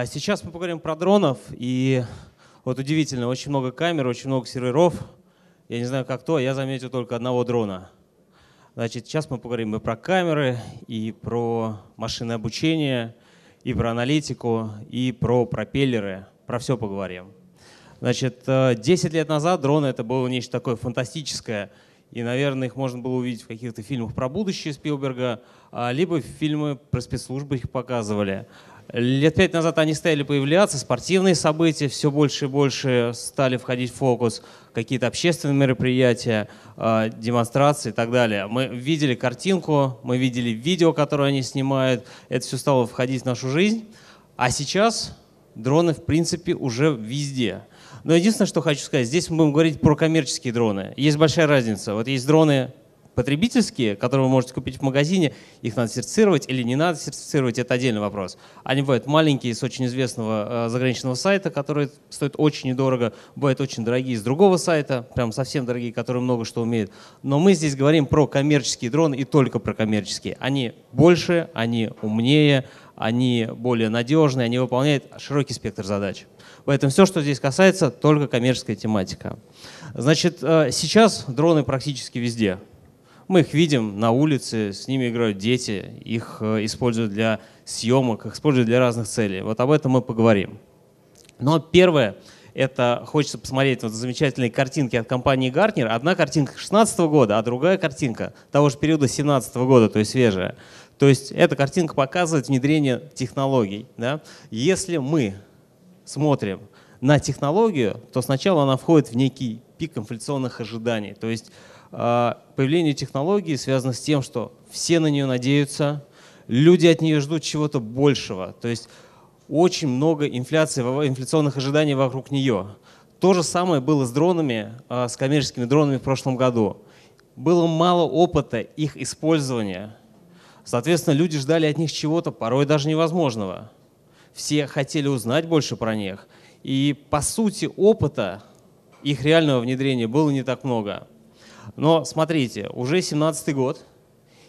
А сейчас мы поговорим про дронов. И вот удивительно, очень много камер, очень много серверов. Я не знаю, как то, я заметил только одного дрона. Значит, сейчас мы поговорим и про камеры, и про машинное обучение, и про аналитику, и про пропеллеры. Про все поговорим. Значит, 10 э, лет назад дроны это было нечто такое фантастическое. И, наверное, их можно было увидеть в каких-то фильмах про будущее Спилберга, а, либо фильмы про спецслужбы их показывали. Лет пять назад они стали появляться, спортивные события все больше и больше стали входить в фокус, какие-то общественные мероприятия, а, демонстрации и так далее. Мы видели картинку, мы видели видео, которое они снимают, это все стало входить в нашу жизнь. А сейчас дроны, в принципе, уже везде. Но единственное, что хочу сказать, здесь мы будем говорить про коммерческие дроны. Есть большая разница. Вот есть дроны потребительские, которые вы можете купить в магазине, их надо сертифицировать или не надо сертифицировать, это отдельный вопрос. Они бывают маленькие, с очень известного э, заграничного сайта, которые стоят очень недорого, бывают очень дорогие с другого сайта, прям совсем дорогие, которые много что умеют. Но мы здесь говорим про коммерческие дроны и только про коммерческие. Они больше, они умнее, они более надежные, они выполняют широкий спектр задач. Поэтому все, что здесь касается, только коммерческая тематика. Значит, э, сейчас дроны практически везде. Мы их видим на улице, с ними играют дети, их э, используют для съемок, их используют для разных целей. Вот об этом мы поговорим. Но первое, это хочется посмотреть вот замечательные картинки от компании Gartner. Одна картинка 2016 года, а другая картинка того же периода 2017 года, то есть свежая. То есть эта картинка показывает внедрение технологий. Да? Если мы смотрим на технологию, то сначала она входит в некий пик инфляционных ожиданий. То есть появление технологии связано с тем, что все на нее надеются, люди от нее ждут чего-то большего. То есть очень много инфляции, инфляционных ожиданий вокруг нее. То же самое было с дронами, а, с коммерческими дронами в прошлом году. Было мало опыта их использования. Соответственно, люди ждали от них чего-то порой даже невозможного. Все хотели узнать больше про них. И по сути опыта их реального внедрения было не так много. Но смотрите, уже 17 год,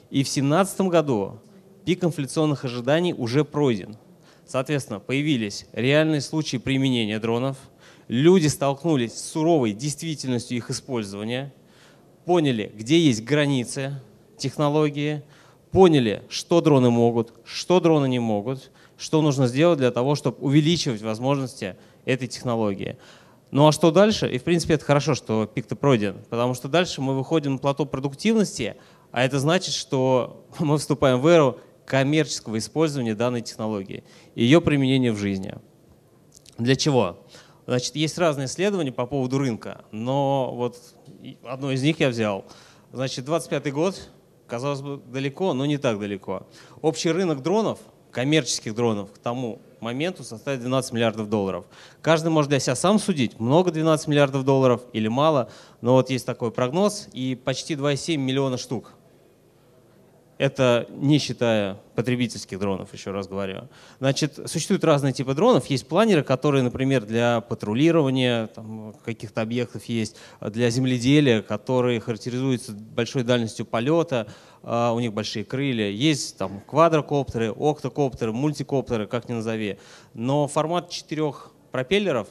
и в 17 году пик инфляционных ожиданий уже пройден. Соответственно, появились реальные случаи применения дронов, люди столкнулись с суровой действительностью их использования, поняли, где есть границы технологии, поняли, что дроны могут, что дроны не могут, что нужно сделать для того, чтобы увеличивать возможности этой технологии. Ну а что дальше? И в принципе это хорошо, что пик-то пройден, потому что дальше мы выходим на плато продуктивности, а это значит, что мы вступаем в эру коммерческого использования данной технологии ее применения в жизни. Для чего? Значит, есть разные исследования по поводу рынка, но вот одно из них я взял. Значит, 25 год, казалось бы, далеко, но не так далеко. Общий рынок дронов, коммерческих дронов к тому моменту составит 12 миллиардов долларов. Каждый может для себя сам судить, много 12 миллиардов долларов или мало, но вот есть такой прогноз, и почти 2,7 миллиона штук. Это не считая потребительских дронов, еще раз говорю. Значит, существуют разные типы дронов. Есть планеры, которые, например, для патрулирования каких-то объектов есть, для земледелия, которые характеризуются большой дальностью полета, а, у них большие крылья. Есть там квадрокоптеры, октокоптеры, мультикоптеры, как ни назови. Но формат четырех пропеллеров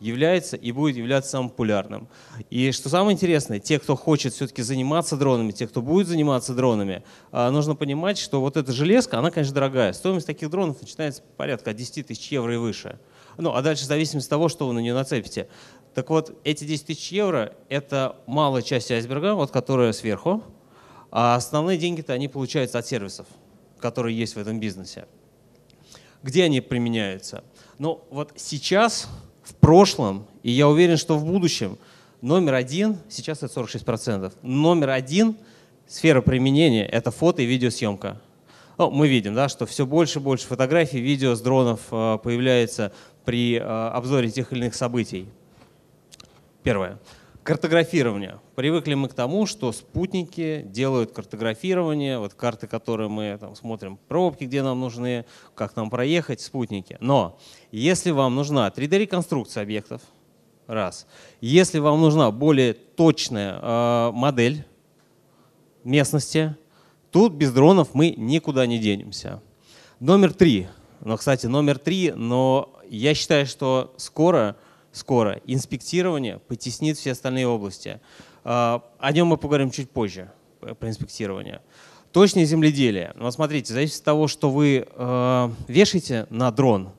является и будет являться самым популярным. И что самое интересное, те, кто хочет все-таки заниматься дронами, те, кто будет заниматься дронами, а, нужно понимать, что вот эта железка, она, конечно, дорогая. Стоимость таких дронов начинается порядка от 10 тысяч евро и выше. Ну, а дальше в зависимости от того, что вы на нее нацепите. Так вот, эти 10 тысяч евро – это малая часть айсберга, вот которая сверху, а основные деньги-то они получаются от сервисов, которые есть в этом бизнесе. Где они применяются? Ну вот сейчас, в прошлом, и я уверен, что в будущем, номер один, сейчас это 46%, номер один сфера применения – это фото и видеосъемка. Ну, мы видим, да, что все больше и больше фотографий, видео с дронов э, появляется при э, обзоре тех или иных событий. Первое. Картографирование. Привыкли мы к тому, что спутники делают картографирование, вот карты, которые мы там, смотрим, пробки, где нам нужны, как нам проехать, спутники. Но если вам нужна 3D-реконструкция объектов, раз. Если вам нужна более точная э, модель местности, тут без дронов мы никуда не денемся. Номер три. но, кстати, номер три, но я считаю, что скоро, скоро инспектирование потеснит все остальные области. А, о нем мы поговорим чуть позже, про инспектирование. Точное земледелие. Вот смотрите, зависит от того, что вы э, вешаете на дрон.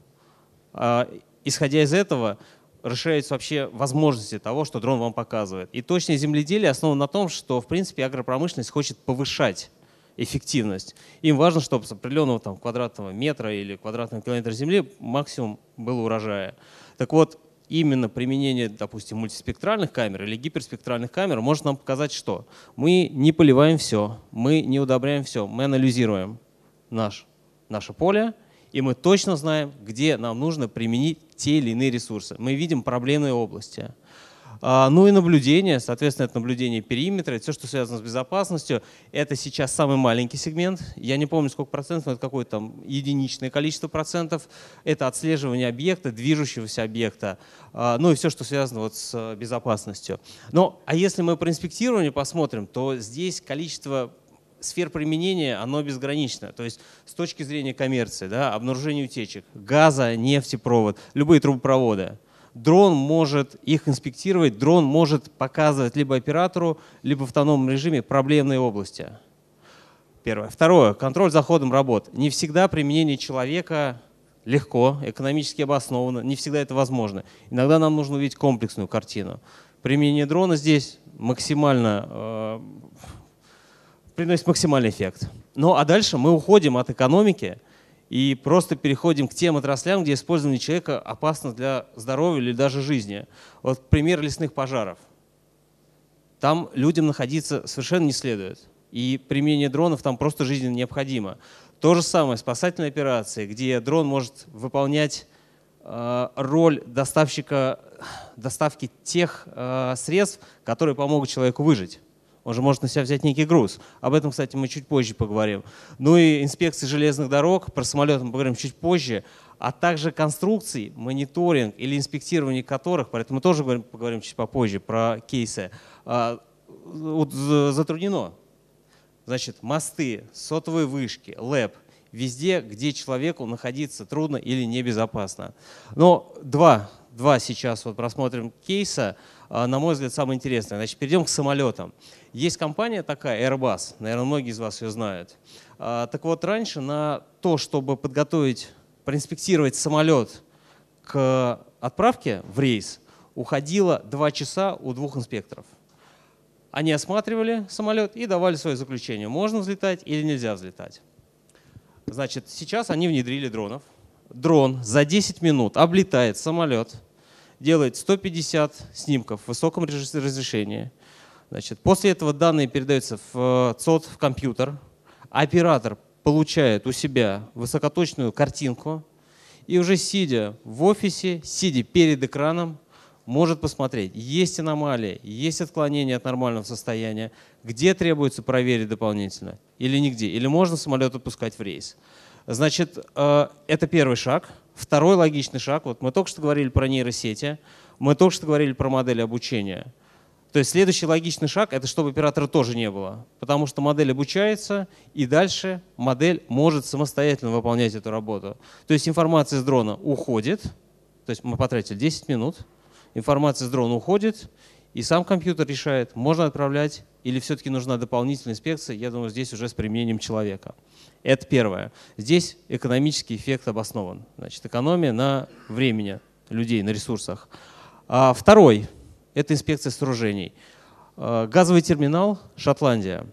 Э, исходя из этого, расширяются вообще возможности того, что дрон вам показывает. И точное земледелие основано на том, что, в принципе, агропромышленность хочет повышать эффективность. Им важно, чтобы с определенного там, квадратного метра или квадратного километра земли максимум было урожая. Так вот, именно применение, допустим, мультиспектральных камер или гиперспектральных камер может нам показать, что мы не поливаем все, мы не удобряем все, мы анализируем наш, наше поле, и мы точно знаем, где нам нужно применить те или иные ресурсы. Мы видим проблемные области. А, ну и наблюдение, соответственно, это наблюдение периметра, все, что связано с безопасностью. Это сейчас самый маленький сегмент. Я не помню, сколько процентов, но это какое-то там единичное количество процентов. Это отслеживание объекта, движущегося объекта, а, ну и все, что связано вот с безопасностью. Но, а если мы про инспектирование посмотрим, то здесь количество сфер применения, оно безгранично. То есть с точки зрения коммерции, да, обнаружение утечек, газа, нефтепровод, любые трубопроводы. Дрон может их инспектировать, дрон может показывать либо оператору, либо в автономном режиме проблемные области. Первое. Второе. Контроль за ходом работ. Не всегда применение человека легко, экономически обоснованно, не всегда это возможно. Иногда нам нужно увидеть комплексную картину. Применение дрона здесь максимально э, приносит максимальный эффект. Ну а дальше мы уходим от экономики и просто переходим к тем отраслям, где использование человека опасно для здоровья или даже жизни. Вот пример лесных пожаров. Там людям находиться совершенно не следует. И применение дронов там просто жизненно необходимо. То же самое спасательные операции, где дрон может выполнять э, роль доставщика, доставки тех э, средств, которые помогут человеку выжить. Он же может на себя взять некий груз. Об этом, кстати, мы чуть позже поговорим. Ну и инспекции железных дорог, про самолеты мы поговорим чуть позже, а также конструкций, мониторинг или инспектирование которых, поэтому мы тоже поговорим чуть попозже про кейсы, а, затруднено. Значит, мосты, сотовые вышки, ЛЭП, везде, где человеку находиться трудно или небезопасно. Но два, два сейчас вот просмотрим кейса, а, на мой взгляд, самое интересное. Значит, перейдем к самолетам. Есть компания такая, Airbus, наверное, многие из вас ее знают. А, так вот, раньше на то, чтобы подготовить, проинспектировать самолет к отправке в рейс, уходило два часа у двух инспекторов. Они осматривали самолет и давали свое заключение, можно взлетать или нельзя взлетать. Значит, сейчас они внедрили дронов. Дрон за 10 минут облетает самолет, делает 150 снимков в высоком разрешении – Значит, после этого данные передаются в э, ЦОД, в компьютер. Оператор получает у себя высокоточную картинку и уже сидя в офисе, сидя перед экраном, может посмотреть, есть аномалии, есть отклонения от нормального состояния, где требуется проверить дополнительно или нигде, или можно самолет отпускать в рейс. Значит, э, это первый шаг. Второй логичный шаг, вот мы только что говорили про нейросети, мы только что говорили про модели обучения – то есть следующий логичный шаг – это чтобы оператора тоже не было, потому что модель обучается, и дальше модель может самостоятельно выполнять эту работу. То есть информация с дрона уходит, то есть мы потратили 10 минут, информация с дрона уходит, и сам компьютер решает, можно отправлять или все-таки нужна дополнительная инспекция, я думаю, здесь уже с применением человека. Это первое. Здесь экономический эффект обоснован. Значит, экономия на времени людей, на ресурсах. А второй это инспекция сооружений. Э, газовый терминал Шотландия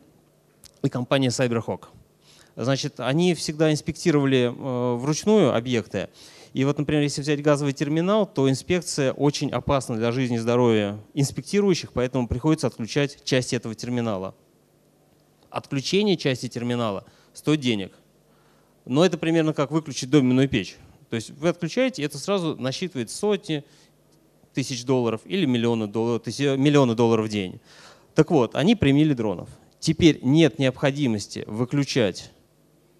и компания Cyberhawk. Значит, они всегда инспектировали э, вручную объекты. И вот, например, если взять газовый терминал, то инспекция очень опасна для жизни и здоровья инспектирующих, поэтому приходится отключать части этого терминала. Отключение части терминала стоит денег. Но это примерно как выключить доменную печь. То есть вы отключаете, это сразу насчитывает сотни, тысяч долларов или миллионы долларов, миллионы долларов в день. Так вот, они применили дронов. Теперь нет необходимости выключать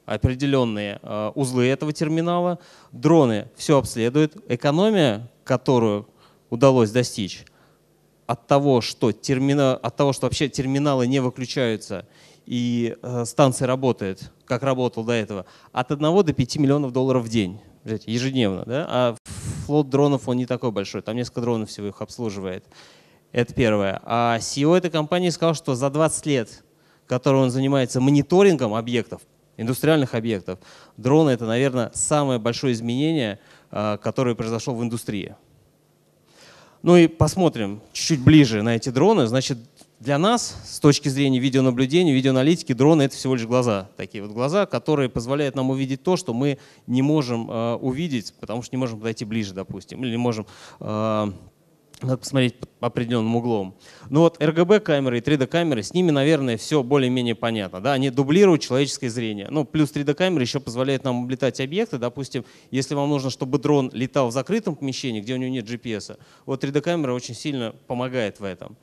определенные э, узлы этого терминала. Дроны все обследуют. Экономия, которую удалось достичь от того, что, термина, от того, что вообще терминалы не выключаются и э, станция работает, как работал до этого, от 1 до 5 миллионов долларов в день ежедневно. Да? А флот дронов, он не такой большой, там несколько дронов всего их обслуживает. Это первое. А CEO этой компании сказал, что за 20 лет, который он занимается мониторингом объектов, индустриальных объектов, дроны — это, наверное, самое большое изменение, а, которое произошло в индустрии. Ну и посмотрим чуть-чуть ближе на эти дроны. Значит, для нас, с точки зрения видеонаблюдения, видеоаналитики, дроны — это всего лишь глаза. Такие вот глаза, которые позволяют нам увидеть то, что мы не можем э, увидеть, потому что не можем подойти ближе, допустим, или не можем э, надо посмотреть определенным углом. Ну вот RGB-камеры и 3D-камеры, с ними, наверное, все более-менее понятно. Да? Они дублируют человеческое зрение. Ну, плюс 3D-камеры еще позволяют нам облетать объекты. Допустим, если вам нужно, чтобы дрон летал в закрытом помещении, где у него нет GPS, вот 3D-камера очень сильно помогает в этом.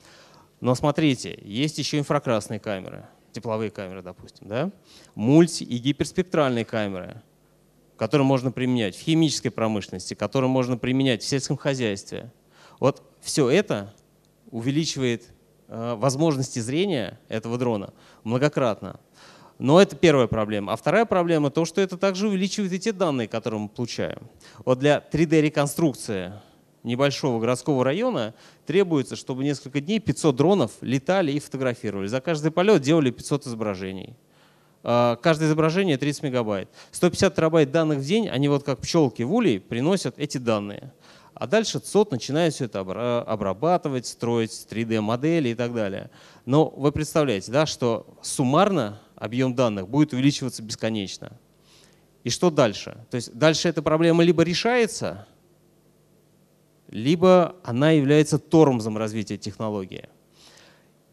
Но смотрите, есть еще инфракрасные камеры, тепловые камеры, допустим, да? мульти- и гиперспектральные камеры, которые можно применять в химической промышленности, которые можно применять в сельском хозяйстве. Вот все это увеличивает э, возможности зрения этого дрона многократно. Но это первая проблема. А вторая проблема то, что это также увеличивает и те данные, которые мы получаем. Вот для 3D-реконструкции небольшого городского района требуется, чтобы несколько дней 500 дронов летали и фотографировали. За каждый полет делали 500 изображений. Э, каждое изображение 30 мегабайт. 150 терабайт данных в день, они вот как пчелки в улей приносят эти данные. А дальше ЦОД начинает все это обрабатывать, строить 3D-модели и так далее. Но вы представляете, да, что суммарно объем данных будет увеличиваться бесконечно. И что дальше? То есть дальше эта проблема либо решается, либо она является тормозом развития технологии.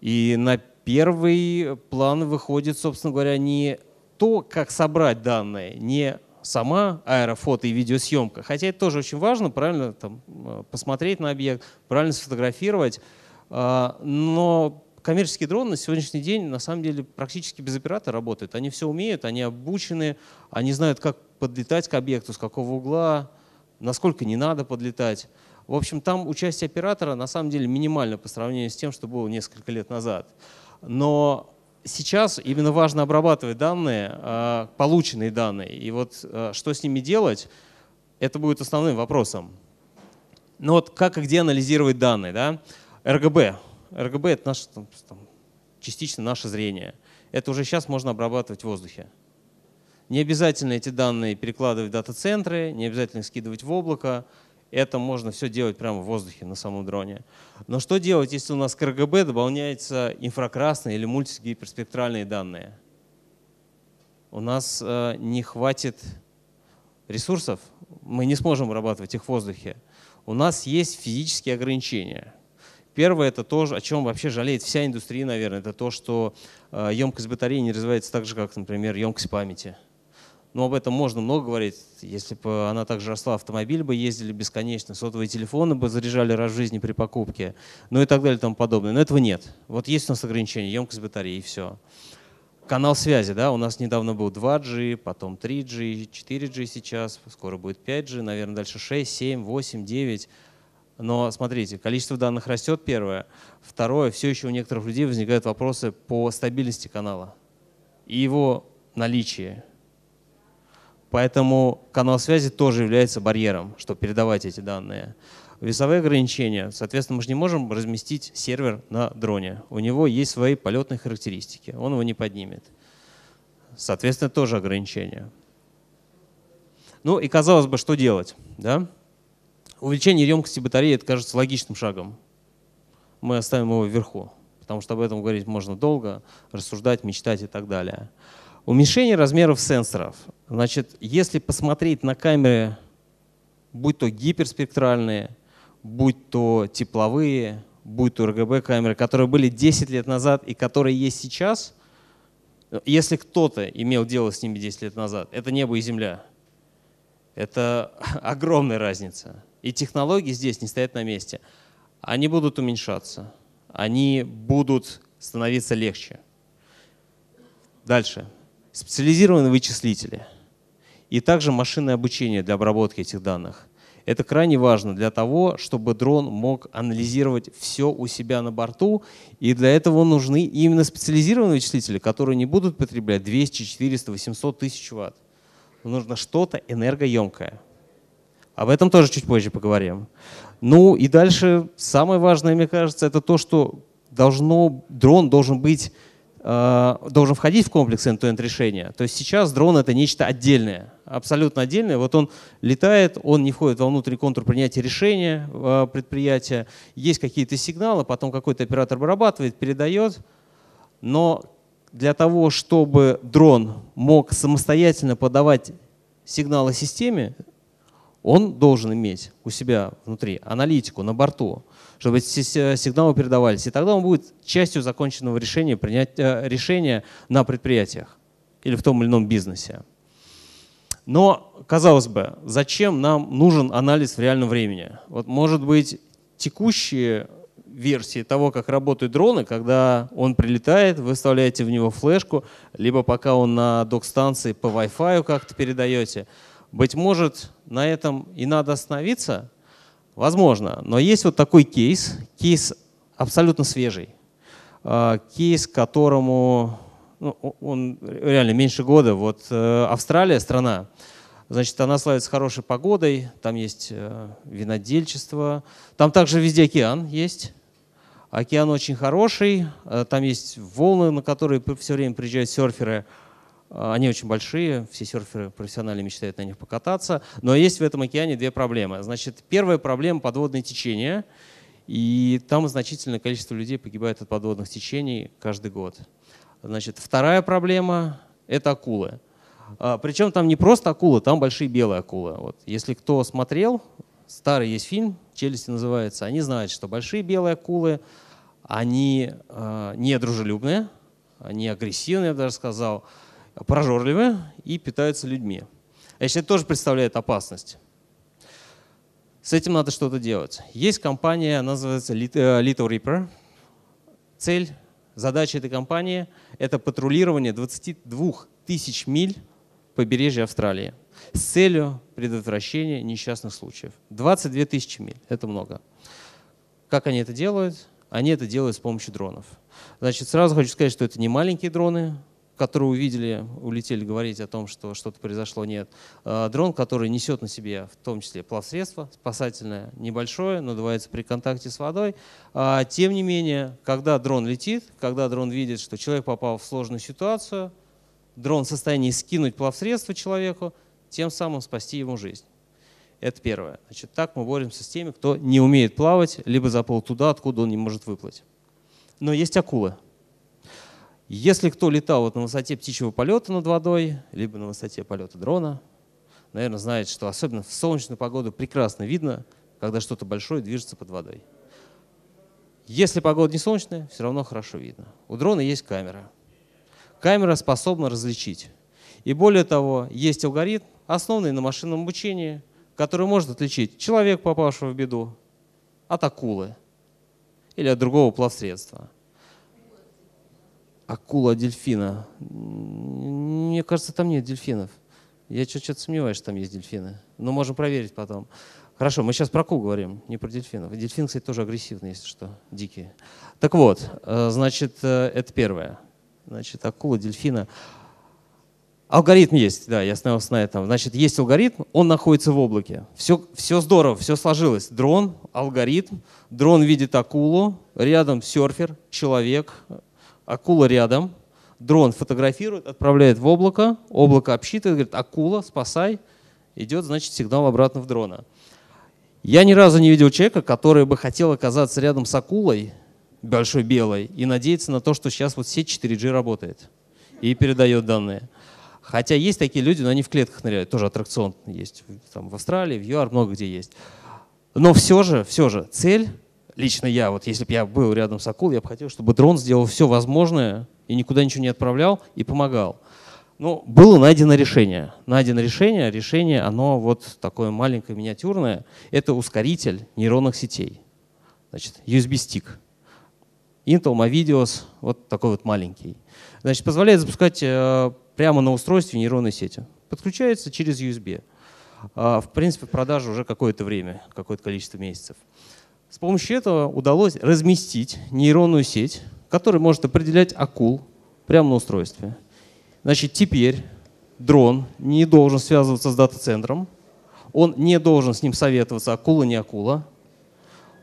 И на первый план выходит, собственно говоря, не то, как собрать данные, не сама аэрофото и видеосъемка. Хотя это тоже очень важно, правильно там, э, посмотреть на объект, правильно сфотографировать. А, но коммерческие дроны на сегодняшний день на самом деле практически без оператора работают. Они все умеют, они обучены, они знают, как подлетать к объекту, с какого угла, насколько не надо подлетать. В общем, там участие оператора на самом деле минимально по сравнению с тем, что было несколько лет назад. Но сейчас именно важно обрабатывать данные, а, полученные данные. И вот а, что с ними делать, это будет основным вопросом. Ну вот как и где анализировать данные? Да? РГБ. РГБ — это наше, там, частично наше зрение. Это уже сейчас можно обрабатывать в воздухе. Не обязательно эти данные перекладывать в дата-центры, не обязательно скидывать в облако. Это можно все делать прямо в воздухе на самом дроне. Но что делать, если у нас к РГБ добавляются инфракрасные или мультигиперспектральные данные? У нас э, не хватит ресурсов, мы не сможем вырабатывать их в воздухе. У нас есть физические ограничения. Первое – это то, о чем вообще жалеет вся индустрия, наверное, это то, что э, емкость батареи не развивается так же, как, например, емкость памяти. Но об этом можно много говорить. Если бы она также росла, автомобиль бы ездили бесконечно, сотовые телефоны бы заряжали раз в жизни при покупке, ну и так далее и тому подобное. Но этого нет. Вот есть у нас ограничение, емкость батареи и все. Канал связи, да, у нас недавно был 2G, потом 3G, 4G сейчас, скоро будет 5G, наверное, дальше 6, 7, 8, 9. Но смотрите, количество данных растет, первое. Второе, все еще у некоторых людей возникают вопросы по стабильности канала и его наличии. Поэтому канал связи тоже является барьером, чтобы передавать эти данные. Весовые ограничения. Соответственно, мы же не можем разместить сервер на дроне. У него есть свои полетные характеристики. Он его не поднимет. Соответственно, тоже ограничения. Ну и казалось бы, что делать? Да? Увеличение емкости батареи, это кажется логичным шагом. Мы оставим его вверху, потому что об этом говорить можно долго, рассуждать, мечтать и так далее. Уменьшение размеров сенсоров. Значит, если посмотреть на камеры, будь то гиперспектральные, будь то тепловые, будь то RGB камеры, которые были 10 лет назад и которые есть сейчас, если кто-то имел дело с ними 10 лет назад, это небо и земля. Это огромная разница. И технологии здесь не стоят на месте. Они будут уменьшаться, они будут становиться легче. Дальше специализированные вычислители и также машинное обучение для обработки этих данных. Это крайне важно для того, чтобы дрон мог анализировать все у себя на борту, и для этого нужны именно специализированные вычислители, которые не будут потреблять 200, 400, 800 тысяч ватт. Нужно что-то энергоемкое. Об этом тоже чуть позже поговорим. Ну и дальше самое важное, мне кажется, это то, что должно, дрон должен быть должен входить в комплекс end-to-end решения. То есть сейчас дрон это нечто отдельное, абсолютно отдельное. Вот он летает, он не входит во внутренний контур принятия решения э, предприятия. Есть какие-то сигналы, потом какой-то оператор обрабатывает, передает. Но для того, чтобы дрон мог самостоятельно подавать сигналы системе, он должен иметь у себя внутри аналитику на борту, чтобы эти сигналы передавались. И тогда он будет частью законченного решения принять э, решения на предприятиях или в том или ином бизнесе. Но, казалось бы, зачем нам нужен анализ в реальном времени? Вот, может быть, текущие версии того, как работают дроны, когда он прилетает, вы вставляете в него флешку, либо пока он на док-станции по Wi-Fi как-то передаете. Быть может, на этом и надо остановиться, Возможно, но есть вот такой кейс, кейс абсолютно свежий, а, кейс, которому ну, он реально меньше года. Вот э, Австралия страна, значит, она славится хорошей погодой, там есть э, винодельчество, там также везде океан есть. Океан очень хороший, э, там есть волны, на которые все время приезжают серферы. А, они очень большие, все серферы профессионально мечтают на них покататься. Но есть в этом океане две проблемы. Значит, первая проблема – подводное течение. И там значительное количество людей погибает от подводных течений каждый год. Значит, вторая проблема – это акулы. А, причем там не просто акулы, там большие белые акулы. Вот. Если кто смотрел, старый есть фильм, «Челюсти» называется, они знают, что большие белые акулы, они э, не дружелюбные, они агрессивные, я бы даже сказал, прожорливы и питаются людьми. Значит, это тоже представляет опасность. С этим надо что-то делать. Есть компания, называется э, Little Reaper. Цель, задача этой компании – это патрулирование 22 тысяч миль побережья Австралии с целью предотвращения несчастных случаев. 22 тысячи миль – это много. Как они это делают? Они это делают с помощью дронов. Значит, сразу хочу сказать, что это не маленькие дроны, которые увидели, улетели говорить о том, что что-то произошло, нет. А, дрон, который несет на себе в том числе плавсредство спасательное, небольшое, надувается при контакте с водой. А, тем не менее, когда дрон летит, когда дрон видит, что человек попал в сложную ситуацию, дрон в состоянии скинуть плавсредство человеку, тем самым спасти ему жизнь. Это первое. Значит, так мы боремся с теми, кто не умеет плавать, либо заплыл туда, откуда он не может выплыть. Но есть акулы. Если кто летал вот на высоте птичьего полета над водой, либо на высоте полета дрона, наверное, знает, что особенно в солнечную погоду прекрасно видно, когда что-то большое движется под водой. Если погода не солнечная, все равно хорошо видно. У дрона есть камера. Камера способна различить. И более того, есть алгоритм, основанный на машинном обучении, который может отличить человека, попавшего в беду, от акулы или от другого плавсредства акула дельфина. Мне кажется, там нет дельфинов. Я что-то сомневаюсь, что там есть дельфины. Но можем проверить потом. Хорошо, мы сейчас про акул говорим, не про дельфинов. Дельфины, кстати, тоже агрессивные, если что, дикие. Так вот, э, значит, э, это первое. Значит, акула, дельфина. Алгоритм есть, да, я остановился на этом. Значит, есть алгоритм, он находится в облаке. Все, все здорово, все сложилось. Дрон, алгоритм, дрон видит акулу, рядом серфер, человек, акула рядом, дрон фотографирует, отправляет в облако, облако обсчитывает, говорит, акула, спасай, идет, значит, сигнал обратно в дрона. Я ни разу не видел человека, который бы хотел оказаться рядом с акулой, большой белой, и надеяться на то, что сейчас вот сеть 4G работает и передает данные. Хотя есть такие люди, но они в клетках ныряют, тоже аттракцион есть там, в Австралии, в ЮАР, много где есть. Но все же, все же, цель лично я, вот если бы я был рядом с акул, я бы хотел, чтобы дрон сделал все возможное и никуда ничего не отправлял и помогал. Ну, было найдено решение. Найдено решение, решение, оно вот такое маленькое, миниатюрное. Это ускоритель нейронных сетей. Значит, USB-стик. Intel Movidios, вот такой вот маленький. Значит, позволяет запускать э, прямо на устройстве нейронной сети. Подключается через USB. а, в принципе, в продаже уже какое-то время, какое-то количество месяцев. С помощью этого удалось разместить нейронную сеть, которая может определять акул прямо на устройстве. Значит, теперь дрон не должен связываться с дата-центром, он не должен с ним советоваться, акула не акула.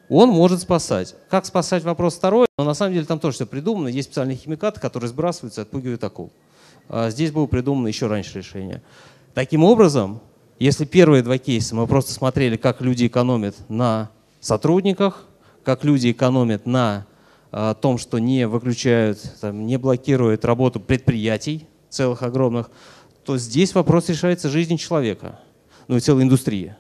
Он может спасать. Как спасать, вопрос второй, но на самом деле там тоже все придумано. Есть специальные химикаты, которые сбрасываются и отпугивают акул. А здесь было придумано еще раньше решение. Таким образом, если первые два кейса мы просто смотрели, как люди экономят на сотрудниках, как люди экономят на а, том, что не выключают, там, не блокируют работу предприятий целых огромных, то здесь вопрос решается жизнью человека, ну и целой индустрии.